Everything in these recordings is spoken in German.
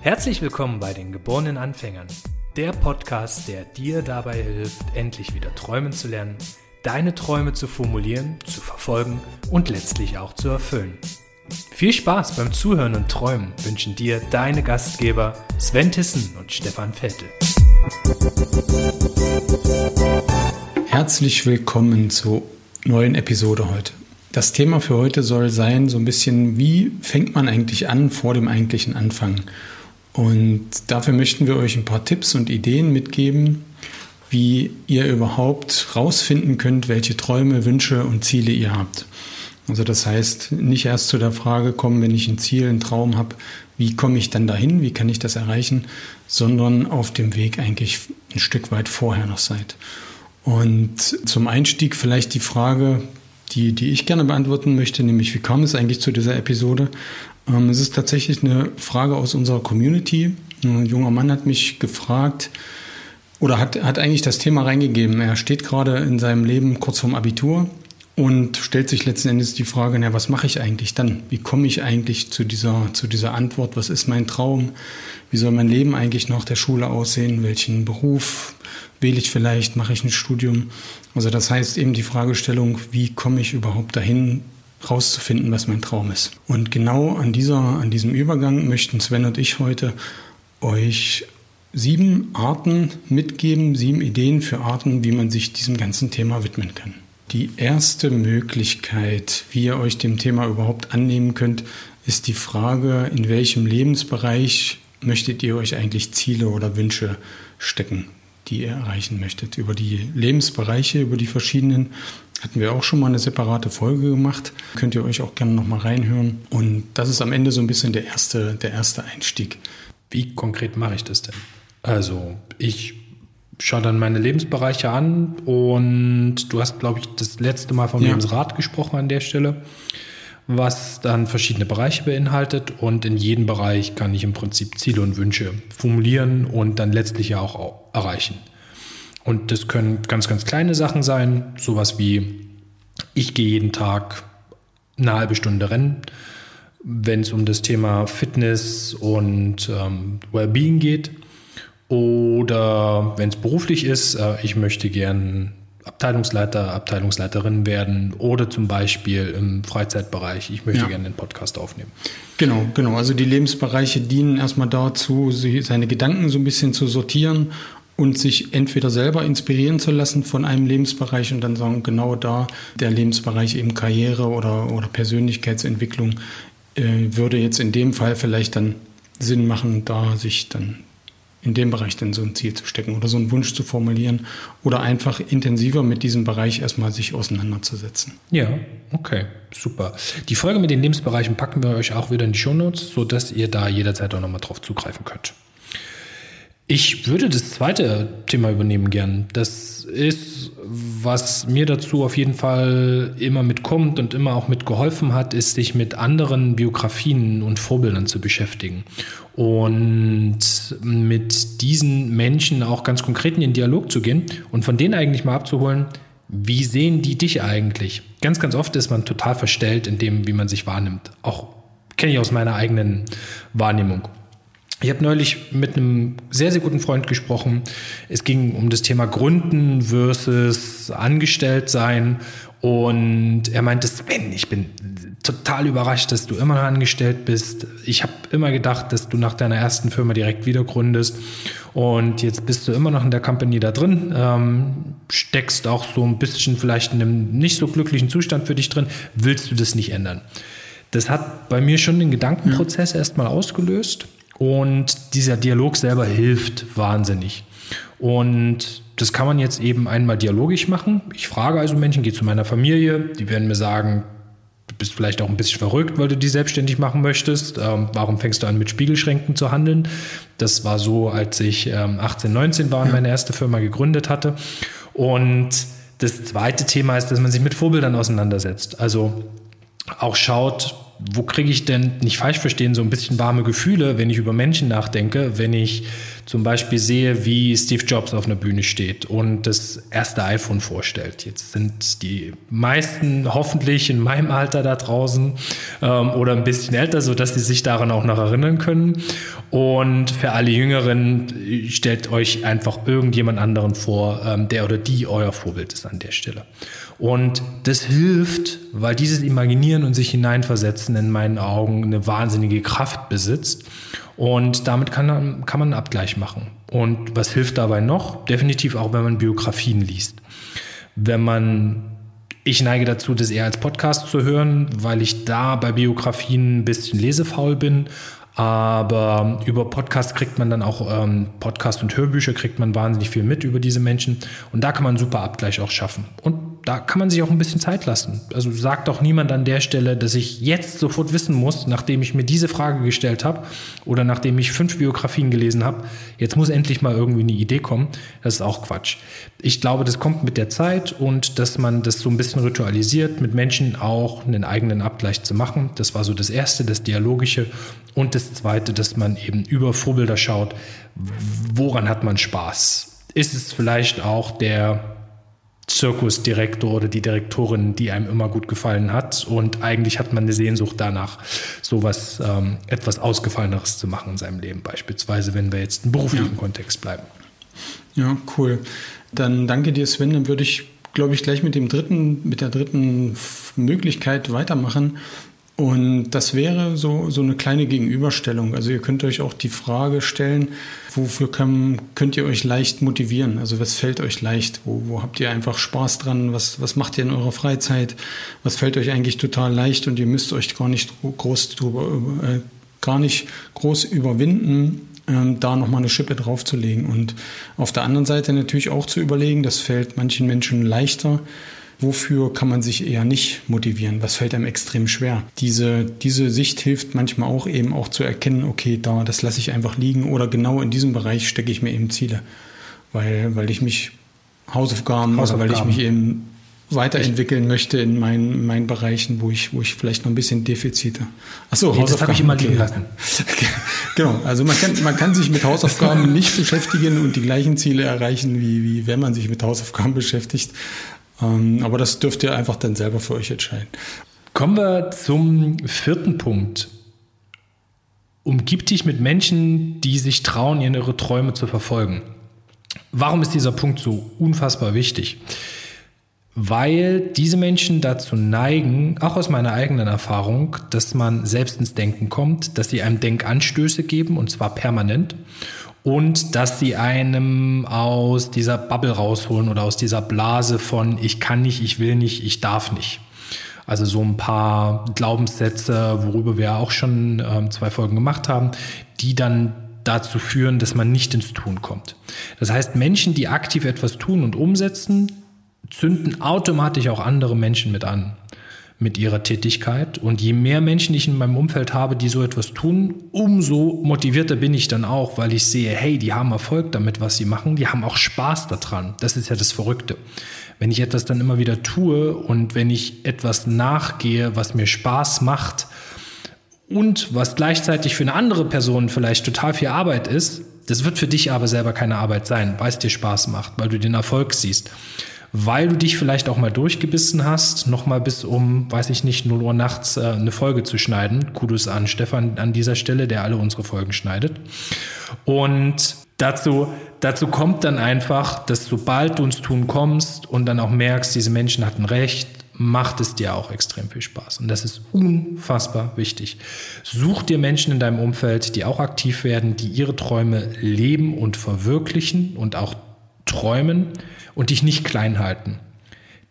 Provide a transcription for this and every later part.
Herzlich willkommen bei den geborenen Anfängern, der Podcast, der dir dabei hilft, endlich wieder träumen zu lernen, deine Träume zu formulieren, zu verfolgen und letztlich auch zu erfüllen. Viel Spaß beim Zuhören und Träumen wünschen dir deine Gastgeber Sven Tissen und Stefan Vettel. Herzlich willkommen zur neuen Episode heute. Das Thema für heute soll sein, so ein bisschen, wie fängt man eigentlich an vor dem eigentlichen Anfang? Und dafür möchten wir euch ein paar Tipps und Ideen mitgeben, wie ihr überhaupt rausfinden könnt, welche Träume, Wünsche und Ziele ihr habt. Also das heißt, nicht erst zu der Frage kommen, wenn ich ein Ziel, einen Traum habe, wie komme ich dann dahin, wie kann ich das erreichen, sondern auf dem Weg eigentlich ein Stück weit vorher noch seid. Und zum Einstieg vielleicht die Frage, die, die ich gerne beantworten möchte, nämlich wie kam es eigentlich zu dieser Episode? Ähm, es ist tatsächlich eine Frage aus unserer Community. Ein junger Mann hat mich gefragt oder hat, hat eigentlich das Thema reingegeben. Er steht gerade in seinem Leben kurz vorm Abitur und stellt sich letzten Endes die Frage, na, was mache ich eigentlich dann? Wie komme ich eigentlich zu dieser, zu dieser Antwort? Was ist mein Traum? Wie soll mein Leben eigentlich nach der Schule aussehen? Welchen Beruf wähle ich vielleicht? Mache ich ein Studium? Also das heißt eben die Fragestellung, wie komme ich überhaupt dahin, rauszufinden, was mein Traum ist. Und genau an, dieser, an diesem Übergang möchten Sven und ich heute euch sieben Arten mitgeben, sieben Ideen für Arten, wie man sich diesem ganzen Thema widmen kann. Die erste Möglichkeit, wie ihr euch dem Thema überhaupt annehmen könnt, ist die Frage, in welchem Lebensbereich möchtet ihr euch eigentlich Ziele oder Wünsche stecken, die ihr erreichen möchtet. Über die Lebensbereiche, über die verschiedenen hatten wir auch schon mal eine separate Folge gemacht. Könnt ihr euch auch gerne nochmal reinhören. Und das ist am Ende so ein bisschen der erste, der erste Einstieg. Wie konkret mache ich das denn? Also, ich schaue dann meine Lebensbereiche an und du hast, glaube ich, das letzte Mal vom ja. Lebensrat gesprochen an der Stelle, was dann verschiedene Bereiche beinhaltet und in jedem Bereich kann ich im Prinzip Ziele und Wünsche formulieren und dann letztlich ja auch erreichen. Und das können ganz, ganz kleine Sachen sein, sowas wie, ich gehe jeden Tag eine halbe Stunde rennen. Wenn es um das Thema Fitness und ähm, Wellbeing geht. Oder wenn es beruflich ist, äh, ich möchte gern Abteilungsleiter, Abteilungsleiterin werden oder zum Beispiel im Freizeitbereich, ich möchte ja. gerne einen Podcast aufnehmen. Genau, genau. Also die Lebensbereiche dienen erstmal dazu, seine Gedanken so ein bisschen zu sortieren und sich entweder selber inspirieren zu lassen von einem Lebensbereich und dann sagen, genau da der Lebensbereich eben Karriere oder, oder Persönlichkeitsentwicklung äh, würde jetzt in dem Fall vielleicht dann Sinn machen, da sich dann in dem Bereich dann so ein Ziel zu stecken oder so einen Wunsch zu formulieren oder einfach intensiver mit diesem Bereich erstmal sich auseinanderzusetzen. Ja, okay, super. Die Folge mit den Lebensbereichen packen wir euch auch wieder in die Shownotes, sodass ihr da jederzeit auch nochmal drauf zugreifen könnt. Ich würde das zweite Thema übernehmen gern. Das ist, was mir dazu auf jeden Fall immer mitkommt und immer auch mitgeholfen hat, ist, sich mit anderen Biografien und Vorbildern zu beschäftigen. Und mit diesen Menschen auch ganz konkret in den Dialog zu gehen und von denen eigentlich mal abzuholen, wie sehen die dich eigentlich? Ganz, ganz oft ist man total verstellt in dem, wie man sich wahrnimmt. Auch kenne ich aus meiner eigenen Wahrnehmung. Ich habe neulich mit einem sehr, sehr guten Freund gesprochen. Es ging um das Thema Gründen versus Angestelltsein. Und er meinte, Sven, ich bin total überrascht, dass du immer noch angestellt bist. Ich habe immer gedacht, dass du nach deiner ersten Firma direkt wieder gründest. Und jetzt bist du immer noch in der Company da drin, ähm, steckst auch so ein bisschen vielleicht in einem nicht so glücklichen Zustand für dich drin. Willst du das nicht ändern? Das hat bei mir schon den Gedankenprozess ja. erstmal ausgelöst. Und dieser Dialog selber hilft wahnsinnig. Und das kann man jetzt eben einmal dialogisch machen. Ich frage also Menschen, gehe zu meiner Familie, die werden mir sagen, du bist vielleicht auch ein bisschen verrückt, weil du die selbstständig machen möchtest. Ähm, warum fängst du an, mit Spiegelschränken zu handeln? Das war so, als ich ähm, 18, 19 war und meine erste Firma gegründet hatte. Und das zweite Thema ist, dass man sich mit Vorbildern auseinandersetzt. Also auch schaut, wo kriege ich denn, nicht falsch verstehen, so ein bisschen warme Gefühle, wenn ich über Menschen nachdenke, wenn ich zum Beispiel sehe, wie Steve Jobs auf einer Bühne steht und das erste iPhone vorstellt. Jetzt sind die meisten hoffentlich in meinem Alter da draußen ähm, oder ein bisschen älter, sodass sie sich daran auch noch erinnern können. Und für alle Jüngeren, stellt euch einfach irgendjemand anderen vor, ähm, der oder die euer Vorbild ist an der Stelle. Und das hilft, weil dieses Imaginieren und sich hineinversetzen in meinen Augen eine wahnsinnige Kraft besitzt. Und damit kann, kann man einen Abgleich machen. Und was hilft dabei noch? Definitiv auch, wenn man Biografien liest. Wenn man, ich neige dazu, das eher als Podcast zu hören, weil ich da bei Biografien ein bisschen lesefaul bin. Aber über Podcast kriegt man dann auch, ähm, Podcast und Hörbücher kriegt man wahnsinnig viel mit über diese Menschen. Und da kann man einen super Abgleich auch schaffen. Und da kann man sich auch ein bisschen Zeit lassen. Also sagt doch niemand an der Stelle, dass ich jetzt sofort wissen muss, nachdem ich mir diese Frage gestellt habe oder nachdem ich fünf Biografien gelesen habe, jetzt muss endlich mal irgendwie eine Idee kommen. Das ist auch Quatsch. Ich glaube, das kommt mit der Zeit und dass man das so ein bisschen ritualisiert, mit Menschen auch einen eigenen Abgleich zu machen. Das war so das Erste, das Dialogische. Und das Zweite, dass man eben über Vorbilder schaut, woran hat man Spaß? Ist es vielleicht auch der Zirkusdirektor oder die Direktorin, die einem immer gut gefallen hat. Und eigentlich hat man eine Sehnsucht danach, sowas ähm, etwas Ausgefalleneres zu machen in seinem Leben, beispielsweise, wenn wir jetzt im beruflichen ja. Kontext bleiben. Ja, cool. Dann danke dir, Sven. Dann würde ich, glaube ich, gleich mit dem dritten, mit der dritten Möglichkeit weitermachen. Und das wäre so, so eine kleine Gegenüberstellung. Also ihr könnt euch auch die Frage stellen, wofür kann, könnt ihr euch leicht motivieren? Also was fällt euch leicht? Wo, wo habt ihr einfach Spaß dran? Was, was macht ihr in eurer Freizeit? Was fällt euch eigentlich total leicht und ihr müsst euch gar nicht groß drüber, äh, gar nicht groß überwinden, ähm, da nochmal eine Schippe draufzulegen. Und auf der anderen Seite natürlich auch zu überlegen, das fällt manchen Menschen leichter, wofür kann man sich eher nicht motivieren? Was fällt einem extrem schwer? Diese, diese Sicht hilft manchmal auch eben auch zu erkennen, okay, da, das lasse ich einfach liegen oder genau in diesem Bereich stecke ich mir eben Ziele. Weil, weil ich mich Hausaufgaben, Hausaufgaben. weil ich mich eben weiterentwickeln möchte in meinen, meinen Bereichen, wo ich, wo ich vielleicht noch ein bisschen Defizite. Achso, nee, das habe ich immer liegen lassen. genau, also man kann, man kann sich mit Hausaufgaben nicht beschäftigen und die gleichen Ziele erreichen, wie, wie wenn man sich mit Hausaufgaben beschäftigt. Ähm, aber das dürft ihr einfach dann selber für euch entscheiden. Kommen wir zum vierten Punkt. Umgib dich mit Menschen, die sich trauen, ihre Träume zu verfolgen. Warum ist dieser Punkt so unfassbar wichtig? Weil diese Menschen dazu neigen, auch aus meiner eigenen Erfahrung, dass man selbst ins Denken kommt, dass sie einem Denkanstöße geben und zwar permanent und dass sie einem aus dieser Bubble rausholen oder aus dieser Blase von ich kann nicht, ich will nicht, ich darf nicht. Also so ein paar Glaubenssätze, worüber wir auch schon ähm, zwei Folgen gemacht haben, die dann dazu führen, dass man nicht ins Tun kommt. Das heißt, Menschen, die aktiv etwas tun und umsetzen, zünden automatisch auch andere Menschen mit an mit ihrer Tätigkeit. Und je mehr Menschen ich in meinem Umfeld habe, die so etwas tun, umso motivierter bin ich dann auch, weil ich sehe, hey, die haben Erfolg damit, was sie machen, die haben auch Spaß daran. Das ist ja das Verrückte. Wenn ich etwas dann immer wieder tue und wenn ich etwas nachgehe, was mir Spaß macht und was gleichzeitig für eine andere Person vielleicht total viel Arbeit ist, das wird für dich aber selber keine Arbeit sein, weil es dir Spaß macht, weil du den Erfolg siehst weil du dich vielleicht auch mal durchgebissen hast, nochmal bis um, weiß ich nicht, 0 Uhr nachts äh, eine Folge zu schneiden. Kudos an Stefan an dieser Stelle, der alle unsere Folgen schneidet. Und dazu, dazu kommt dann einfach, dass sobald du ins Tun kommst und dann auch merkst, diese Menschen hatten recht, macht es dir auch extrem viel Spaß. Und das ist unfassbar wichtig. Such dir Menschen in deinem Umfeld, die auch aktiv werden, die ihre Träume leben und verwirklichen und auch träumen und dich nicht klein halten.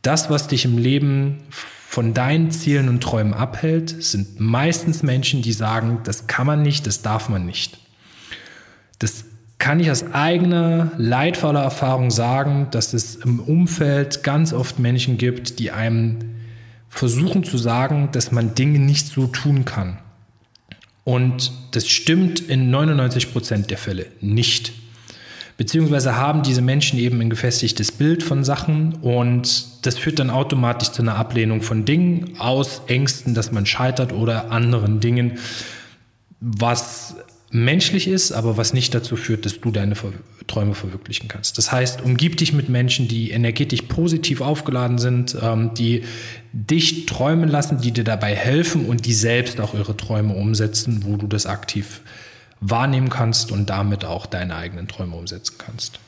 Das, was dich im Leben von deinen Zielen und Träumen abhält, sind meistens Menschen, die sagen, das kann man nicht, das darf man nicht. Das kann ich aus eigener leidvoller Erfahrung sagen, dass es im Umfeld ganz oft Menschen gibt, die einem versuchen zu sagen, dass man Dinge nicht so tun kann. Und das stimmt in 99 Prozent der Fälle nicht. Beziehungsweise haben diese Menschen eben ein gefestigtes Bild von Sachen und das führt dann automatisch zu einer Ablehnung von Dingen aus Ängsten, dass man scheitert oder anderen Dingen, was menschlich ist, aber was nicht dazu führt, dass du deine Träume verwirklichen kannst. Das heißt, umgib dich mit Menschen, die energetisch positiv aufgeladen sind, ähm, die dich träumen lassen, die dir dabei helfen und die selbst auch ihre Träume umsetzen, wo du das aktiv wahrnehmen kannst und damit auch deine eigenen Träume umsetzen kannst.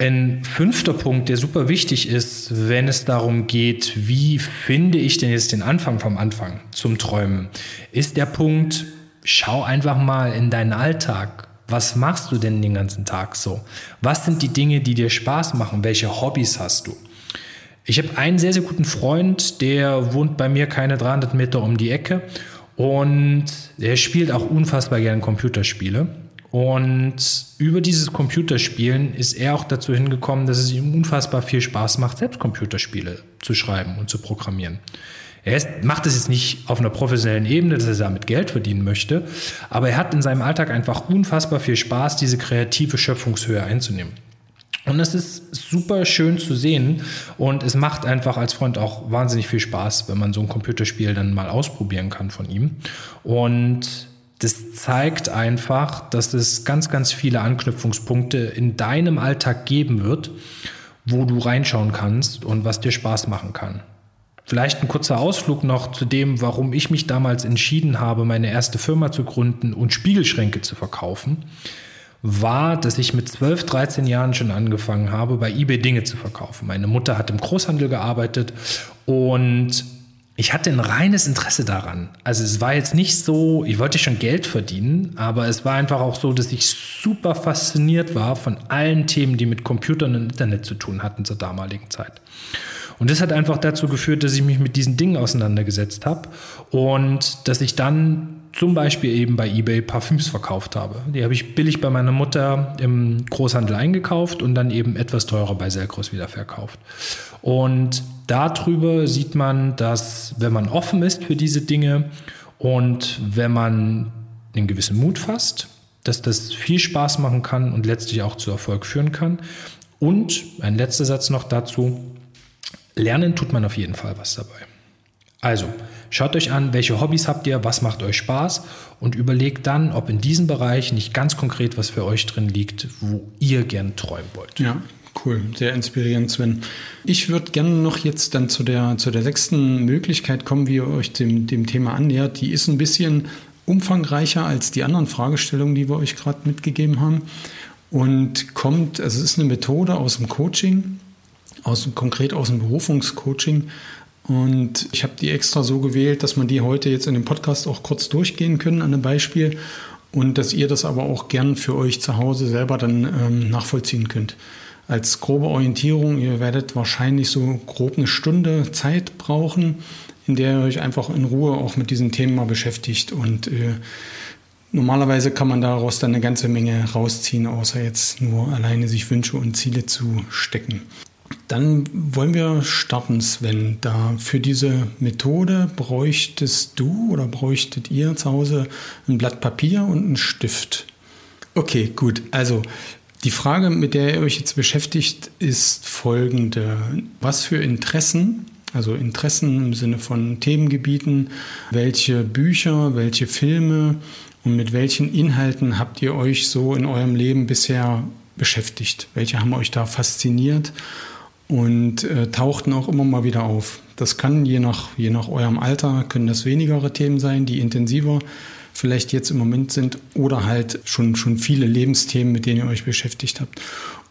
Ein fünfter Punkt, der super wichtig ist, wenn es darum geht, wie finde ich denn jetzt den Anfang vom Anfang zum Träumen, ist der Punkt, schau einfach mal in deinen Alltag. Was machst du denn den ganzen Tag so? Was sind die Dinge, die dir Spaß machen? Welche Hobbys hast du? Ich habe einen sehr, sehr guten Freund, der wohnt bei mir keine 300 Meter um die Ecke und er spielt auch unfassbar gerne Computerspiele. Und über dieses Computerspielen ist er auch dazu hingekommen, dass es ihm unfassbar viel Spaß macht, selbst Computerspiele zu schreiben und zu programmieren. Er ist, macht es jetzt nicht auf einer professionellen Ebene, dass er damit Geld verdienen möchte, aber er hat in seinem Alltag einfach unfassbar viel Spaß, diese kreative Schöpfungshöhe einzunehmen. Und es ist super schön zu sehen und es macht einfach als Freund auch wahnsinnig viel Spaß, wenn man so ein Computerspiel dann mal ausprobieren kann von ihm. Und das zeigt einfach, dass es ganz, ganz viele Anknüpfungspunkte in deinem Alltag geben wird, wo du reinschauen kannst und was dir Spaß machen kann. Vielleicht ein kurzer Ausflug noch zu dem, warum ich mich damals entschieden habe, meine erste Firma zu gründen und Spiegelschränke zu verkaufen, war, dass ich mit 12, 13 Jahren schon angefangen habe, bei eBay Dinge zu verkaufen. Meine Mutter hat im Großhandel gearbeitet und ich hatte ein reines Interesse daran. Also es war jetzt nicht so, ich wollte schon Geld verdienen, aber es war einfach auch so, dass ich super fasziniert war von allen Themen, die mit Computern und Internet zu tun hatten zur damaligen Zeit. Und das hat einfach dazu geführt, dass ich mich mit diesen Dingen auseinandergesetzt habe und dass ich dann zum Beispiel eben bei eBay Parfüms verkauft habe. Die habe ich billig bei meiner Mutter im Großhandel eingekauft und dann eben etwas teurer bei Selkros wieder verkauft. Und darüber sieht man, dass wenn man offen ist für diese Dinge und wenn man einen gewissen Mut fasst, dass das viel Spaß machen kann und letztlich auch zu Erfolg führen kann. Und ein letzter Satz noch dazu, lernen tut man auf jeden Fall was dabei. Also, schaut euch an, welche Hobbys habt ihr, was macht euch Spaß und überlegt dann, ob in diesem Bereich nicht ganz konkret was für euch drin liegt, wo ihr gern träumen wollt. Ja, cool, sehr inspirierend, Sven. Ich würde gerne noch jetzt dann zu der, zu der sechsten Möglichkeit kommen, wie ihr euch dem, dem Thema annähert. Die ist ein bisschen umfangreicher als die anderen Fragestellungen, die wir euch gerade mitgegeben haben und kommt, also es ist eine Methode aus dem Coaching, aus, konkret aus dem Berufungscoaching und ich habe die extra so gewählt, dass man die heute jetzt in dem Podcast auch kurz durchgehen können an einem Beispiel und dass ihr das aber auch gern für euch zu Hause selber dann ähm, nachvollziehen könnt. Als grobe Orientierung, ihr werdet wahrscheinlich so grob eine Stunde Zeit brauchen, in der ihr euch einfach in Ruhe auch mit diesen Themen mal beschäftigt und äh, Normalerweise kann man daraus dann eine ganze Menge rausziehen, außer jetzt nur alleine sich Wünsche und Ziele zu stecken. Dann wollen wir starten, Sven. Da für diese Methode bräuchtest du oder bräuchtet ihr zu Hause ein Blatt Papier und einen Stift. Okay, gut. Also die Frage, mit der ihr euch jetzt beschäftigt, ist folgende. Was für Interessen, also Interessen im Sinne von Themengebieten, welche Bücher, welche Filme und mit welchen Inhalten habt ihr euch so in eurem Leben bisher beschäftigt? Welche haben euch da fasziniert? Und äh, tauchten auch immer mal wieder auf. Das kann je nach, je nach eurem Alter, können das wenigere Themen sein, die intensiver vielleicht jetzt im Moment sind oder halt schon, schon viele Lebensthemen, mit denen ihr euch beschäftigt habt.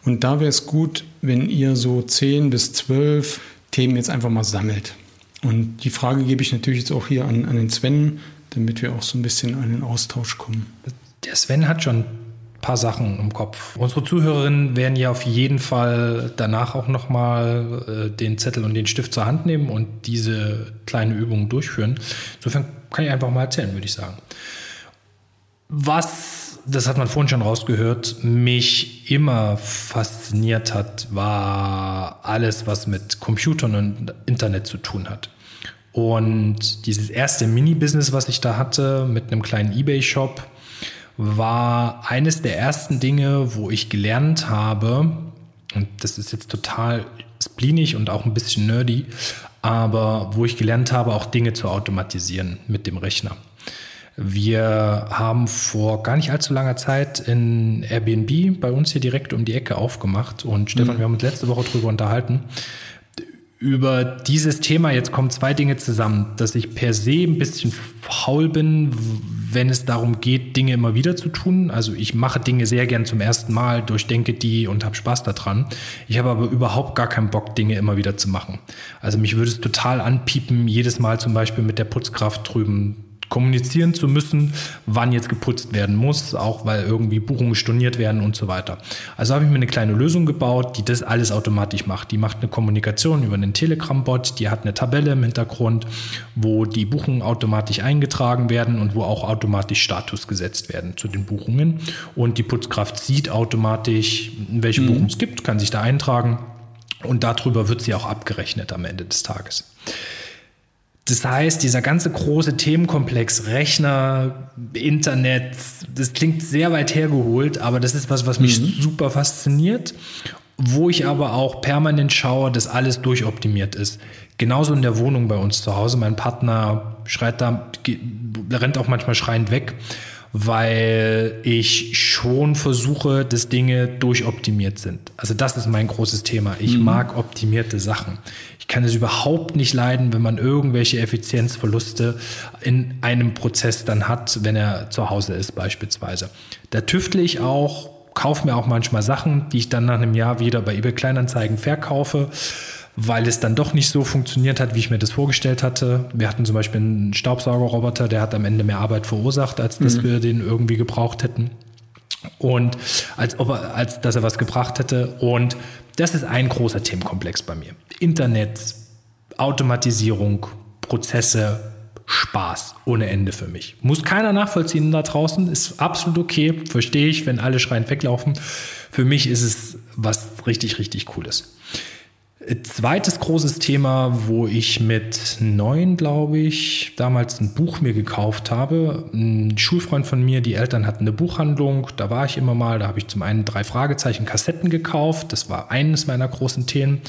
Und da wäre es gut, wenn ihr so zehn bis zwölf Themen jetzt einfach mal sammelt. Und die Frage gebe ich natürlich jetzt auch hier an, an den Sven, damit wir auch so ein bisschen an den Austausch kommen. Der Sven hat schon paar Sachen im Kopf. Unsere Zuhörerinnen werden ja auf jeden Fall danach auch nochmal äh, den Zettel und den Stift zur Hand nehmen und diese kleine Übung durchführen. Insofern kann ich einfach mal erzählen, würde ich sagen. Was, das hat man vorhin schon rausgehört, mich immer fasziniert hat, war alles, was mit Computern und Internet zu tun hat. Und dieses erste Mini-Business, was ich da hatte, mit einem kleinen Ebay-Shop, war eines der ersten Dinge, wo ich gelernt habe, und das ist jetzt total spleenig und auch ein bisschen nerdy, aber wo ich gelernt habe, auch Dinge zu automatisieren mit dem Rechner. Wir haben vor gar nicht allzu langer Zeit in Airbnb bei uns hier direkt um die Ecke aufgemacht und Stefan, mhm. wir haben uns letzte Woche darüber unterhalten. Über dieses Thema, jetzt kommen zwei Dinge zusammen, dass ich per se ein bisschen faul bin, wenn es darum geht, Dinge immer wieder zu tun. Also ich mache Dinge sehr gern zum ersten Mal, durchdenke die und habe Spaß daran. Ich habe aber überhaupt gar keinen Bock, Dinge immer wieder zu machen. Also mich würde es total anpiepen, jedes Mal zum Beispiel mit der Putzkraft drüben kommunizieren zu müssen, wann jetzt geputzt werden muss, auch weil irgendwie Buchungen storniert werden und so weiter. Also habe ich mir eine kleine Lösung gebaut, die das alles automatisch macht. Die macht eine Kommunikation über einen Telegram-Bot, die hat eine Tabelle im Hintergrund, wo die Buchungen automatisch eingetragen werden und wo auch automatisch Status gesetzt werden zu den Buchungen. Und die Putzkraft sieht automatisch, welche mhm. Buchungen es gibt, kann sich da eintragen und darüber wird sie auch abgerechnet am Ende des Tages. Das heißt, dieser ganze große Themenkomplex Rechner, Internet, das klingt sehr weit hergeholt, aber das ist was, was mich mhm. super fasziniert, wo ich aber auch permanent schaue, dass alles durchoptimiert ist. Genauso in der Wohnung bei uns zu Hause. Mein Partner schreit da, rennt auch manchmal schreiend weg weil ich schon versuche, dass Dinge durchoptimiert sind. Also das ist mein großes Thema. Ich mhm. mag optimierte Sachen. Ich kann es überhaupt nicht leiden, wenn man irgendwelche Effizienzverluste in einem Prozess dann hat, wenn er zu Hause ist beispielsweise. Da tüftle ich auch, kaufe mir auch manchmal Sachen, die ich dann nach einem Jahr wieder bei eBay Kleinanzeigen verkaufe weil es dann doch nicht so funktioniert hat, wie ich mir das vorgestellt hatte. Wir hatten zum Beispiel einen Staubsaugerroboter, der hat am Ende mehr Arbeit verursacht, als dass mhm. wir den irgendwie gebraucht hätten. Und als, ob er, als dass er was gebracht hätte. Und das ist ein großer Themenkomplex bei mir. Internet, Automatisierung, Prozesse, Spaß ohne Ende für mich. Muss keiner nachvollziehen da draußen, ist absolut okay, verstehe ich, wenn alle schreiend weglaufen. Für mich ist es was richtig, richtig Cooles. Zweites großes Thema, wo ich mit neun, glaube ich, damals ein Buch mir gekauft habe. Ein Schulfreund von mir, die Eltern hatten eine Buchhandlung, da war ich immer mal, da habe ich zum einen drei Fragezeichen Kassetten gekauft, das war eines meiner großen Themen.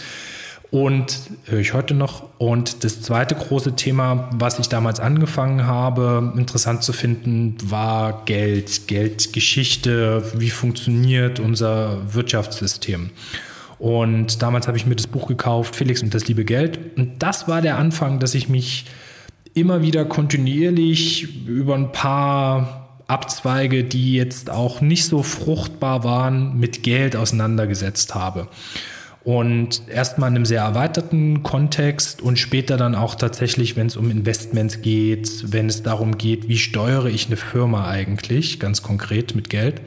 Und höre ich heute noch. Und das zweite große Thema, was ich damals angefangen habe, interessant zu finden, war Geld, Geldgeschichte, wie funktioniert unser Wirtschaftssystem. Und damals habe ich mir das Buch gekauft, Felix und das liebe Geld. Und das war der Anfang, dass ich mich immer wieder kontinuierlich über ein paar Abzweige, die jetzt auch nicht so fruchtbar waren, mit Geld auseinandergesetzt habe. Und erstmal in einem sehr erweiterten Kontext und später dann auch tatsächlich, wenn es um Investments geht, wenn es darum geht, wie steuere ich eine Firma eigentlich, ganz konkret mit Geld.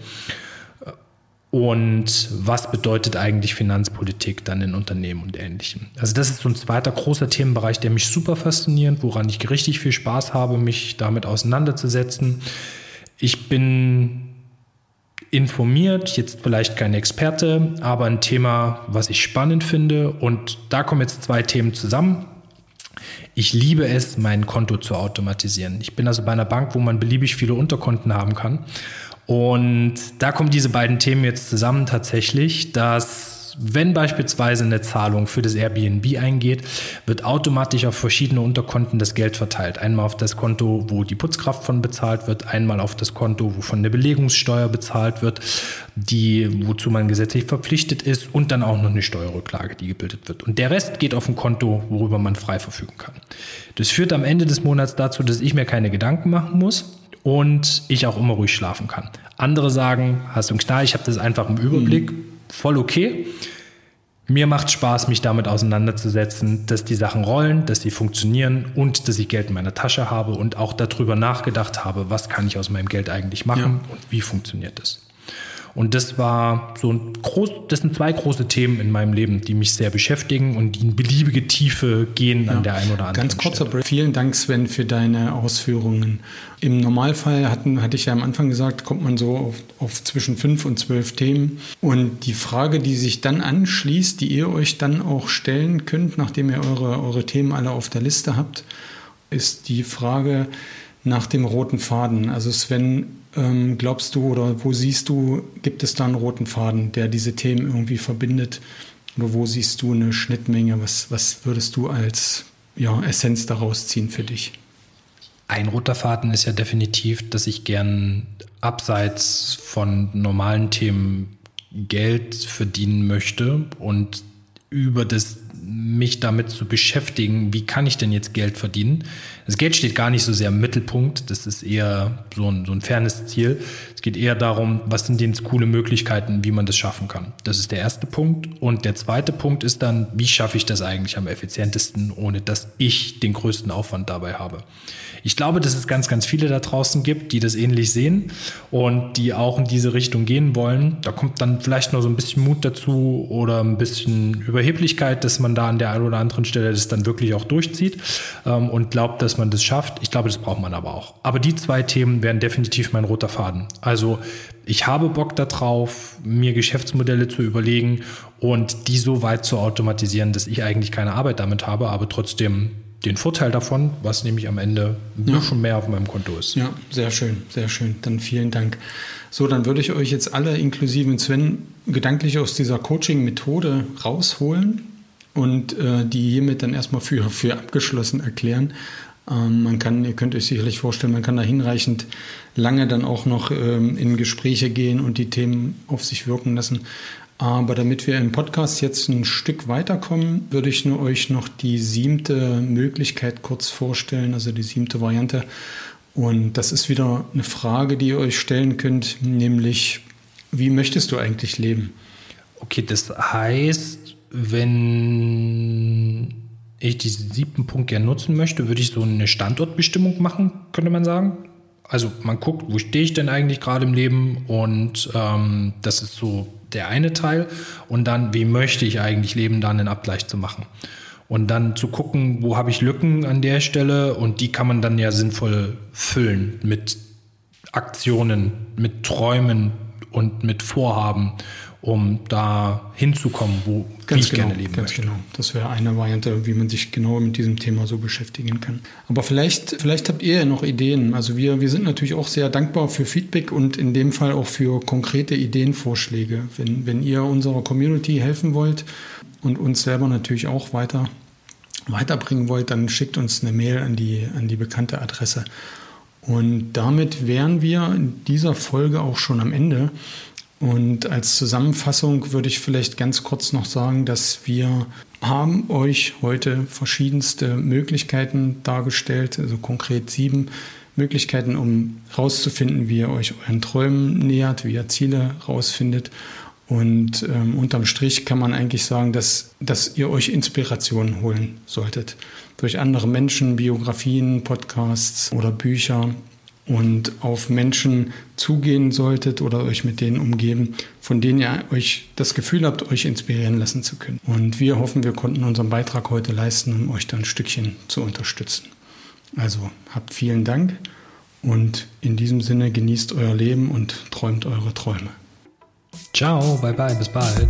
Und was bedeutet eigentlich Finanzpolitik dann in Unternehmen und Ähnlichem? Also das ist so ein zweiter großer Themenbereich, der mich super fasziniert, woran ich richtig viel Spaß habe, mich damit auseinanderzusetzen. Ich bin informiert, jetzt vielleicht kein Experte, aber ein Thema, was ich spannend finde. Und da kommen jetzt zwei Themen zusammen. Ich liebe es, mein Konto zu automatisieren. Ich bin also bei einer Bank, wo man beliebig viele Unterkonten haben kann. Und da kommen diese beiden Themen jetzt zusammen tatsächlich, dass wenn beispielsweise eine Zahlung für das Airbnb eingeht, wird automatisch auf verschiedene Unterkonten das Geld verteilt. Einmal auf das Konto, wo die Putzkraft von bezahlt wird, einmal auf das Konto, wovon eine Belegungssteuer bezahlt wird, die, wozu man gesetzlich verpflichtet ist und dann auch noch eine Steuerrücklage, die gebildet wird. Und der Rest geht auf ein Konto, worüber man frei verfügen kann. Das führt am Ende des Monats dazu, dass ich mir keine Gedanken machen muss und ich auch immer ruhig schlafen kann. Andere sagen, hast du einen Knall, ich habe das einfach im Überblick, mhm. voll okay. Mir macht Spaß, mich damit auseinanderzusetzen, dass die Sachen rollen, dass sie funktionieren und dass ich Geld in meiner Tasche habe und auch darüber nachgedacht habe, was kann ich aus meinem Geld eigentlich machen ja. und wie funktioniert das. Und das war so ein groß, das sind zwei große Themen in meinem Leben, die mich sehr beschäftigen und die in beliebige Tiefe gehen ja. an der einen oder anderen Ganz kurzer Break. Vielen Dank, Sven, für deine Ausführungen. Im Normalfall hatten, hatte ich ja am Anfang gesagt, kommt man so auf, auf zwischen fünf und zwölf Themen. Und die Frage, die sich dann anschließt, die ihr euch dann auch stellen könnt, nachdem ihr eure, eure Themen alle auf der Liste habt, ist die Frage nach dem roten Faden. Also Sven, ähm, glaubst du oder wo siehst du, gibt es da einen roten Faden, der diese Themen irgendwie verbindet? Oder wo siehst du eine Schnittmenge? Was, was würdest du als ja, Essenz daraus ziehen für dich? ein roter Faden ist ja definitiv, dass ich gern abseits von normalen Themen Geld verdienen möchte und über das mich damit zu beschäftigen, wie kann ich denn jetzt Geld verdienen. Das Geld steht gar nicht so sehr im Mittelpunkt, das ist eher so ein, so ein fernes Ziel. Es geht eher darum, was sind denn coole Möglichkeiten, wie man das schaffen kann. Das ist der erste Punkt. Und der zweite Punkt ist dann, wie schaffe ich das eigentlich am effizientesten, ohne dass ich den größten Aufwand dabei habe. Ich glaube, dass es ganz, ganz viele da draußen gibt, die das ähnlich sehen und die auch in diese Richtung gehen wollen. Da kommt dann vielleicht noch so ein bisschen Mut dazu oder ein bisschen Überheblichkeit, dass man da an der einen oder anderen Stelle das dann wirklich auch durchzieht ähm, und glaubt, dass man das schafft. Ich glaube, das braucht man aber auch. Aber die zwei Themen wären definitiv mein roter Faden. Also ich habe Bock darauf, mir Geschäftsmodelle zu überlegen und die so weit zu automatisieren, dass ich eigentlich keine Arbeit damit habe, aber trotzdem den Vorteil davon, was nämlich am Ende ein ja. bisschen mehr auf meinem Konto ist. Ja, sehr schön, sehr schön. Dann vielen Dank. So, dann würde ich euch jetzt alle inklusive Sven gedanklich aus dieser Coaching-Methode rausholen und äh, die hiermit dann erstmal für, für abgeschlossen erklären. Ähm, man kann, ihr könnt euch sicherlich vorstellen, man kann da hinreichend lange dann auch noch ähm, in Gespräche gehen und die Themen auf sich wirken lassen. Aber damit wir im Podcast jetzt ein Stück weiterkommen, würde ich nur euch noch die siebte Möglichkeit kurz vorstellen, also die siebte Variante. Und das ist wieder eine Frage, die ihr euch stellen könnt, nämlich, wie möchtest du eigentlich leben? Okay, das heißt, wenn ich diesen siebten Punkt gerne nutzen möchte, würde ich so eine Standortbestimmung machen, könnte man sagen. Also man guckt, wo stehe ich denn eigentlich gerade im Leben und ähm, das ist so der eine Teil. Und dann, wie möchte ich eigentlich leben, dann einen Abgleich zu machen. Und dann zu gucken, wo habe ich Lücken an der Stelle und die kann man dann ja sinnvoll füllen mit Aktionen, mit Träumen und mit Vorhaben um da hinzukommen, wo ganz ich genau, gerne leben ganz möchte. Genau. Das wäre eine Variante, wie man sich genau mit diesem Thema so beschäftigen kann. Aber vielleicht, vielleicht habt ihr ja noch Ideen. Also wir, wir sind natürlich auch sehr dankbar für Feedback und in dem Fall auch für konkrete Ideenvorschläge. Wenn, wenn ihr unserer Community helfen wollt und uns selber natürlich auch weiter weiterbringen wollt, dann schickt uns eine Mail an die, an die bekannte Adresse. Und damit wären wir in dieser Folge auch schon am Ende. Und als Zusammenfassung würde ich vielleicht ganz kurz noch sagen, dass wir haben euch heute verschiedenste Möglichkeiten dargestellt, also konkret sieben Möglichkeiten, um herauszufinden, wie ihr euch euren Träumen nähert, wie ihr Ziele herausfindet. Und ähm, unterm Strich kann man eigentlich sagen, dass, dass ihr euch Inspirationen holen solltet. Durch andere Menschen, Biografien, Podcasts oder Bücher und auf Menschen zugehen solltet oder euch mit denen umgeben, von denen ihr euch das Gefühl habt, euch inspirieren lassen zu können. Und wir hoffen, wir konnten unseren Beitrag heute leisten, um euch da ein Stückchen zu unterstützen. Also habt vielen Dank und in diesem Sinne genießt euer Leben und träumt eure Träume. Ciao, bye bye, bis bald.